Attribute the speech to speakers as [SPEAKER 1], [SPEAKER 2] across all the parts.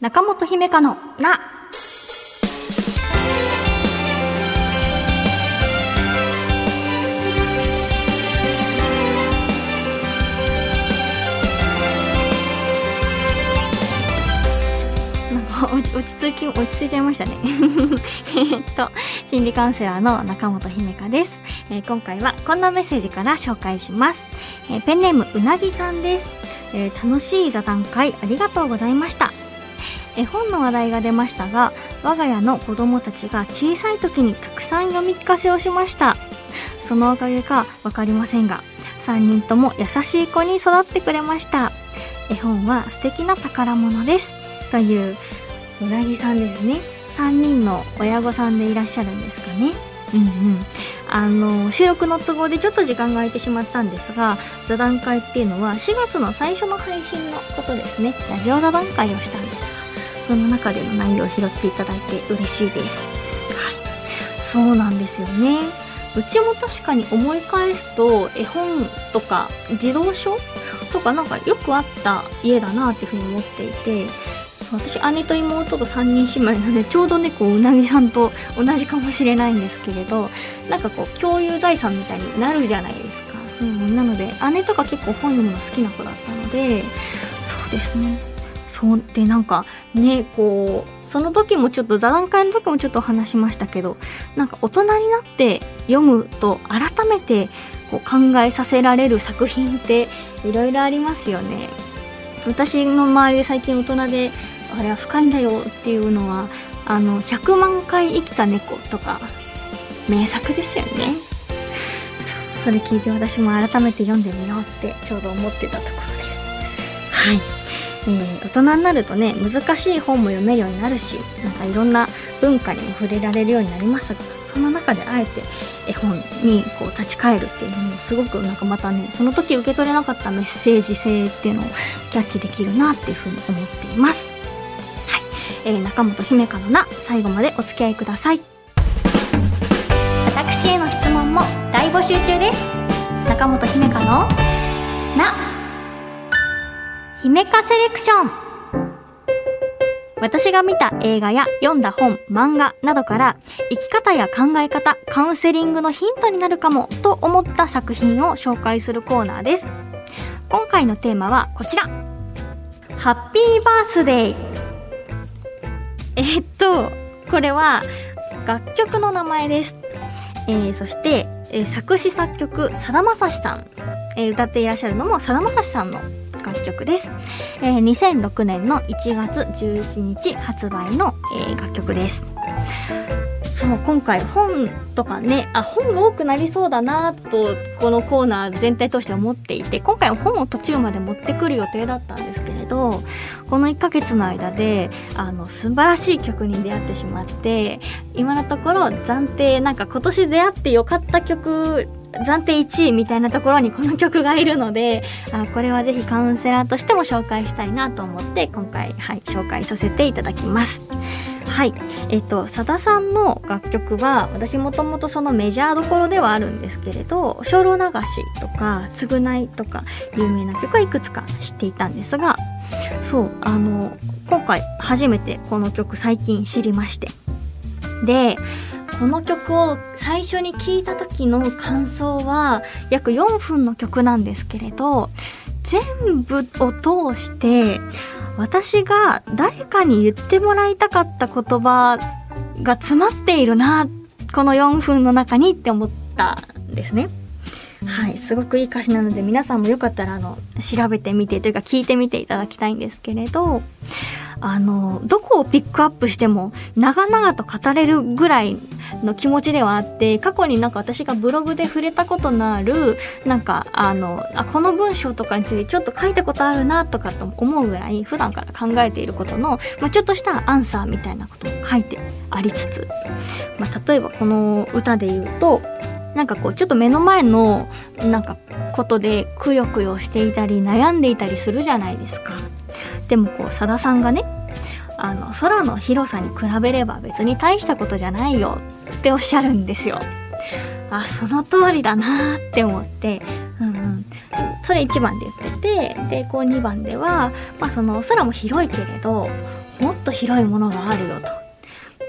[SPEAKER 1] 中本姫香のな。落ち着き落ち着いちゃいましたね。えっと心理カウンセラーの中本姫香です、えー今回はこんなメッセージから紹介します、えーペンネームうなぎさんです、えー楽しい座談会ありがとうございました。絵本の話題が出ましたが我が家の子供たちが小さい時にたくさん読み聞かせをしました。そのおかげか分かりませんが3人とも優しい子に育ってくれました。絵本は素敵な宝物です。といううなぎさんですね。3人の親御さんでいらっしゃるんですかね。うんうん。あの収録の都合でちょっと時間が空いてしまったんですが座談会っていうのは4月の最初の配信のことですね。ラジオ座談会をしたんです。その中での内容を拾っていただいて嬉しいです。はい。そうなんですよね。うちも確かに思い返すと絵本とか児童書とかなんかよくあった家だなっていうふうに思っていてそう私姉と妹と3人姉妹なのでちょうどねこううなぎさんと同じかもしれないんですけれどなんかこう共有財産みたいになるじゃないですか、うん、なので姉とか結構本読むの好きな子だったのでそうですね。そうでなんかねこうその時もちょっと座談会の時もちょっと話しましたけどなんか大人になって読むと改めてこう考えさせられる作品っていろいろありますよね。私の周りで最近大人であれは深いんだよっていうのはあの100万回生きた猫とか名作ですよね。それ聞いて私も改めて読んでみようってちょうど思ってたところです。はい、えー大人になるとね難しい本も読めるようになるしなんかいろんな文化にも触れられるようになりますがその中であえて絵本にこう立ち返るっていうのもすごくなんかまたねその時受け取れなかったメッセージ性っていうのをキャッチできるなっていうふうに思っています。はい、えー中本姫香のな最後までお付き合いください。私への質問も大募集中です。中本姫香のな姫香セレクション私が見た映画や読んだ本、漫画などから生き方や考え方、カウンセリングのヒントになるかもと思った作品を紹介するコーナーです。今回のテーマはこちら。ハッピーバースデー。えーっと、これは楽曲の名前です。えーそして、えー作詞作曲、さだまさしさん。えー歌っていらっしゃるのもさだまさしさんの楽曲です。えー2006年の1月11日発売の、えー楽曲です。そう、今回本とかね、あ、本多くなりそうだなと、このコーナー全体として思っていて、今回は本を途中まで持ってくる予定だったんですけれど、この1ヶ月の間で、あの、素晴らしい曲に出会ってしまって、今のところ暫定、なんか今年出会ってよかった曲、暫定1位みたいなところにこの曲がいるので、あこれはぜひカウンセラーとしても紹介したいなと思って今回、はい、紹介させていただきます。はい。えっと、さださんの楽曲は、私もともとそのメジャーどころではあるんですけれど、精霊流しとか、償いとか、有名な曲はいくつか知っていたんですが、そう、あの、今回初めてこの曲最近知りまして。で、この曲を最初に聴いた時の感想は約4分の曲なんですけれど全部を通して私が誰かに言ってもらいたかった言葉が詰まっているなこの4分の中にって思ったんですね。はい、すごくいい歌詞なので皆さんもよかったらあの調べてみてというか聞いてみていただきたいんですけれどあのどこをピックアップしても長々と語れるぐらいの気持ちではあって過去になんか私がブログで触れたことのあるなんかあのあこの文章とかについてちょっと書いたことあるなとかと思うぐらい普段から考えていることの、まあ、ちょっとしたアンサーみたいなことも書いてありつつ、まあ、例えばこの歌で言うとなんかこうちょっと目の前のなんかことでくよくよしていたり悩んでいたりするじゃないですか。でもこうさださんがねあの空の広さに比べれば別に大したことじゃないよっておっしゃるんですよ。あその通りだなって思って、うんうん、それ1番で言っててでこう2番では、まあ、その空も広いけれどもっと広いものがあるよと。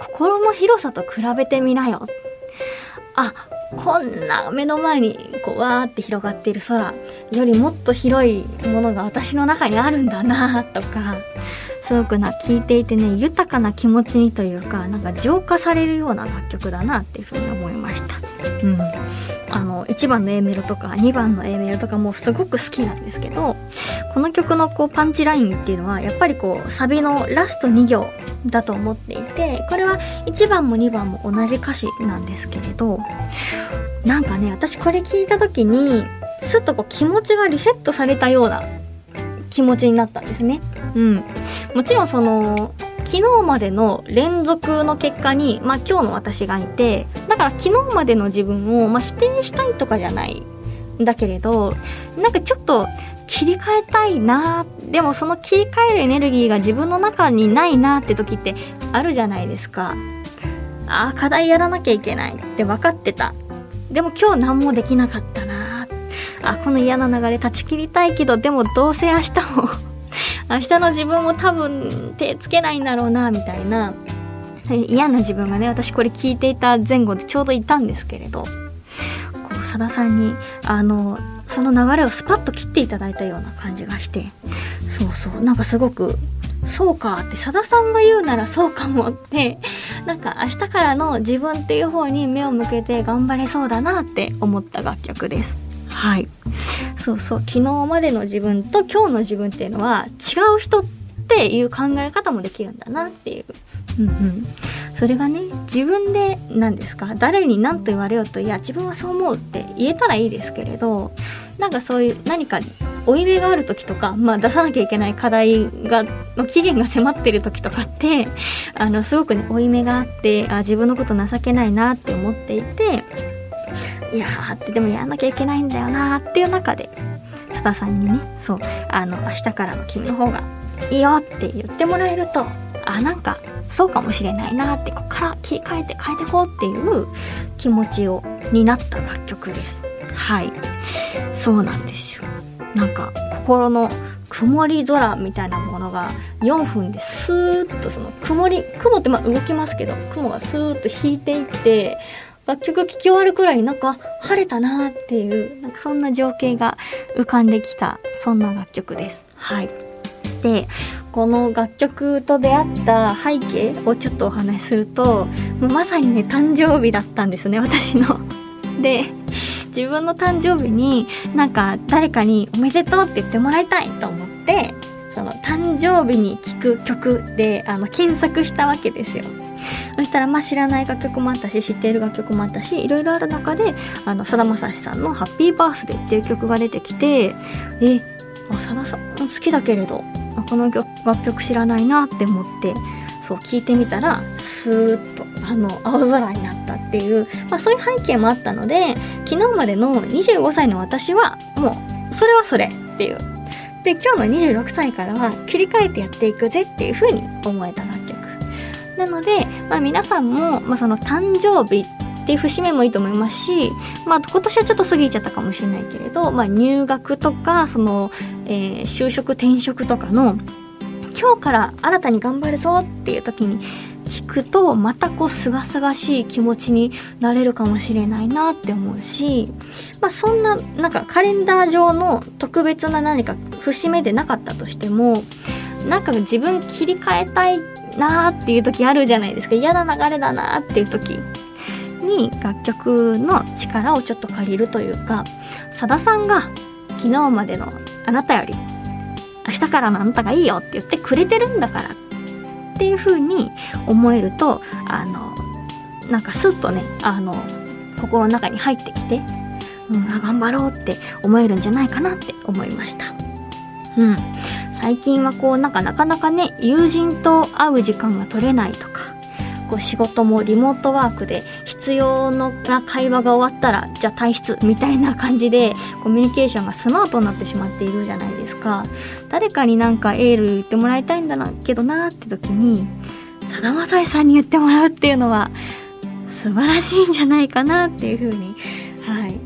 [SPEAKER 1] 心の広さと比べてみなよ。あこんな目の前にこうわーって広がっている空よりもっと広いものが私の中にあるんだなとか。すごくな聴いていてね豊かな気持ちにというかなんか浄化されるような楽曲だなっていうふうに思いました。うんあの1番の A メロとか2番の A メロとかもすごく好きなんですけどこの曲のこうパンチラインっていうのはやっぱりこうサビのラスト2行だと思っていてこれは1番も2番も同じ歌詞なんですけれどなんかね私これ聞いた時にすっとこう気持ちがリセットされたような気持ちになったんですね。うん。もちろんその昨日までの連続の結果に、まあ、今日の私がいてだから昨日までの自分を、まあ、否定したいとかじゃないんだけれどなんかちょっと切り替えたいなでもその切り替えるエネルギーが自分の中にないなって時ってあるじゃないですかああ課題やらなきゃいけないって分かってたでも今日何もできなかったなあこの嫌な流れ断ち切りたいけどでもどうせ明日も 明日の自分も多分手つけないんだろうなみたいな。嫌な自分がね私これ聞いていた前後でちょうどいたんですけれど。こうさださんにあのその流れをスパッと切っていただいたような感じがして。そうそう。なんかすごくそうかってさださんが言うならそうかもってなんか明日からの自分っていう方に目を向けて頑張れそうだなって思った楽曲です。はい。そうそう。昨日までの自分と今日の自分っていうのは違う人っていう考え方もできるんだなっていう、うんうん、それがね自分で何ですか？誰に何と言われようといや自分はそう思うって言えたらいいですけれどなんかそういう何か負い目がある時とか、まあ、出さなきゃいけない課題がの期限が迫ってる時とかってあのすごくね負い目があってあ自分のこと情けないなって思っていていやーってでもやらなきゃいけないんだよなーっていう中でさださんにねそうあの明日からの君の方がいいよって言ってもらえるとあなんかそうかもしれないなってここから切り替えて変えていこうっていう気持ちをになった楽曲です。はい。そうなんですよ。なんか心の曇り空みたいなものが4分でスーッとその曇り雲ってまあ動きますけど雲がスーッと引いていって楽曲聴き終わるくらいなんか晴れたなっていうなんかそんな情景が浮かんできたそんな楽曲です。はい。でこの楽曲と出会った背景をちょっとお話しするとまさにね誕生日だったんですね私の。で自分の誕生日になんか誰かに「おめでとう」って言ってもらいたいと思ってその誕生日に聴く曲であの検索したわけですよ。そしたらまあ知らない楽曲もあったし知っている楽曲もあったしいろいろある中でさだまさしさんの「ハッピーバースデー」っていう曲が出てきてえさださん好きだけれどこの楽曲知らないなって思ってそう聞いてみたらスーッとあの青空になったっていう、まあ、そういう背景もあったので昨日までの25歳の私はもうそれはそれっていう。で今日の26歳からは切り替えてやっていくぜっていう風に思えた楽曲なので、まあ、皆さんも、まあ、その誕生日っていう節目もいいと思いますし、まあ、今年はちょっと過ぎちゃったかもしれないけれど、まあ、入学とかその、えー、就職転職とかの今日から新たに頑張るぞっていう時に聞くとまたこうすがすがしい気持ちになれるかもしれないなって思うし、まあ、そんななんかカレンダー上の特別な何か節目でなかったとしてもなんか自分切り替えたいなーっていう時あるじゃないですか嫌な流れだなーっていう時に楽曲の力をちょっと借りるというかさださんが昨日までのあなたより明日からのあなたがいいよって言ってくれてるんだからっていう風に思えるとあのなんかスッとねあの心の中に入ってきて、うん、頑張ろうって思えるんじゃないかなって思いました。うん、最近はこうなんかなかなかね友人と会う時間が取れないとかこう仕事もリモートワークで必要な会話が終わったらじゃあ退出みたいな感じでコミュニケーションがスマートになってしまっているじゃないですか。誰かになんかエール言ってもらいたいんだなけどなって時にさだまさしさんに言ってもらうっていうのは素晴らしいんじゃないかなっていうふうに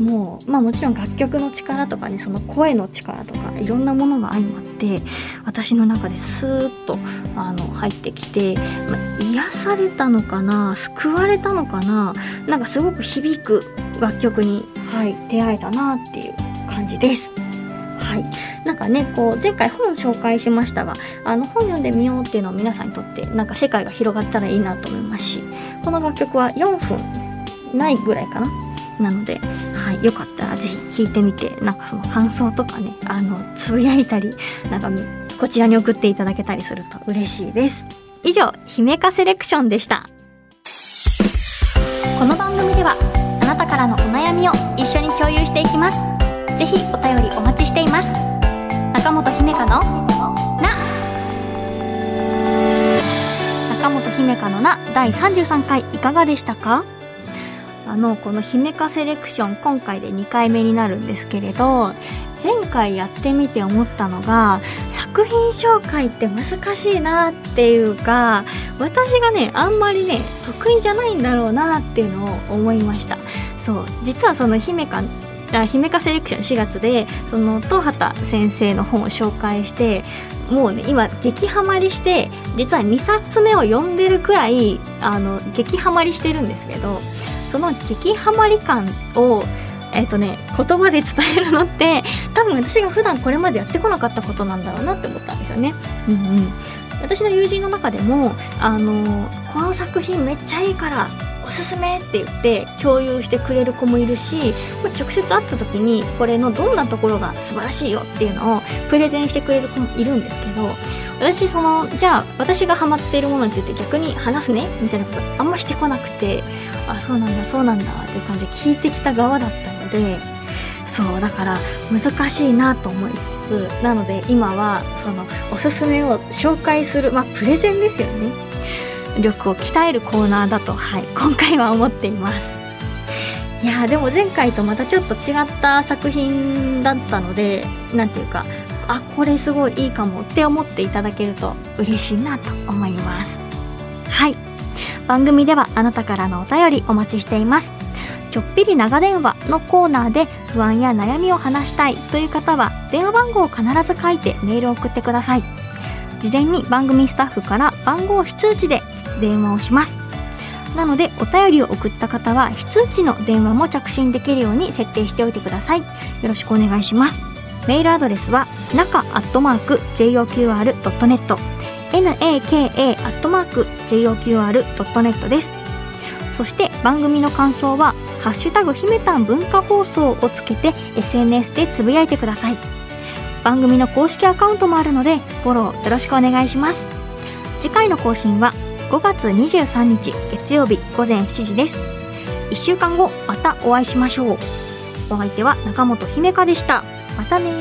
[SPEAKER 1] もう、まあもちろん楽曲の力とかね、その声の力とか、いろんなものが相まって、私の中でスーッと、あの、入ってきて、まあ、癒されたのかな、救われたのかな、なんかすごく響く楽曲に、はい、出会えたなっていう感じです。はい、なんかねこう前回本紹介しましたがあの本読んでみようっていうのは皆さんにとってなんか世界が広がったらいいなと思いますしこの楽曲は4分ないぐらいかな。なので、はい、よかった。らぜひ聴いてみてなんかその感想とかねあのつぶやいたりなんかこちらに送っていただけたりすると嬉しいです。以上姫かセレクションでした。この番組ではあなたからのお悩みを一緒に共有していきます。ぜひお便りお待ちしています。中本姫香のな。中本姫香のな第33回いかがでしたか？あのこの姫香セレクション今回で2回目になるんですけれど前回やってみて思ったのが作品紹介って難しいなっていうか私がねあんまりね得意じゃないんだろうなっていうのを思いました。そう実はその姫香姫香セレクション4月でその東畑先生の本を紹介してもうね今激ハマりして実は2冊目を読んでるくらいあの激ハマりしてるんですけどその激ハマり感をえっ、ー、とね言葉で伝えるのって多分私が普段これまでやってこなかったことなんだろうなって思ったんですよね。うんうん私の友人の中でもあのこの作品めっちゃいいからおすすめって言って共有してくれる子もいるし、ま直接会った時にこれのどんなところが素晴らしいよっていうのをプレゼンしてくれる子もいるんですけど私そのじゃあ私がハマっているものについて逆に話すねみたいなことあんましてこなくてあそうなんだそうなんだっていう感じで聞いてきた側だったのでそうだから難しいなと思いつつなので今はそのおすすめを紹介するまあプレゼンですよね。力を鍛えるコーナーだとはい今回は思っています。いやでも前回とまたちょっと違った作品だったので何ていうかあこれすごいいいかもって思っていただけると嬉しいなと思います。はい。番組ではあなたからのお便りお待ちしています。ちょっぴり長電話のコーナーで不安や悩みを話したいという方は電話番号を必ず書いてメールを送ってください。事前に番組スタッフから番号非通知で電話をします。なのでお便りを送った方は非通知の電話も着信できるように設定しておいてください。よろしくお願いします。メールアドレスは中アットマーク JOQR.net naka アットマーク JOQR.net です。そして番組の感想は「ハッシュタグひめたん文化放送」をつけて SNS でつぶやいてください。番組の公式アカウントもあるのでフォローよろしくお願いします。次回の更新は5月23日月曜日午前7時です。1週間後またお会いしましょう。お相手は中本姫香でした。またね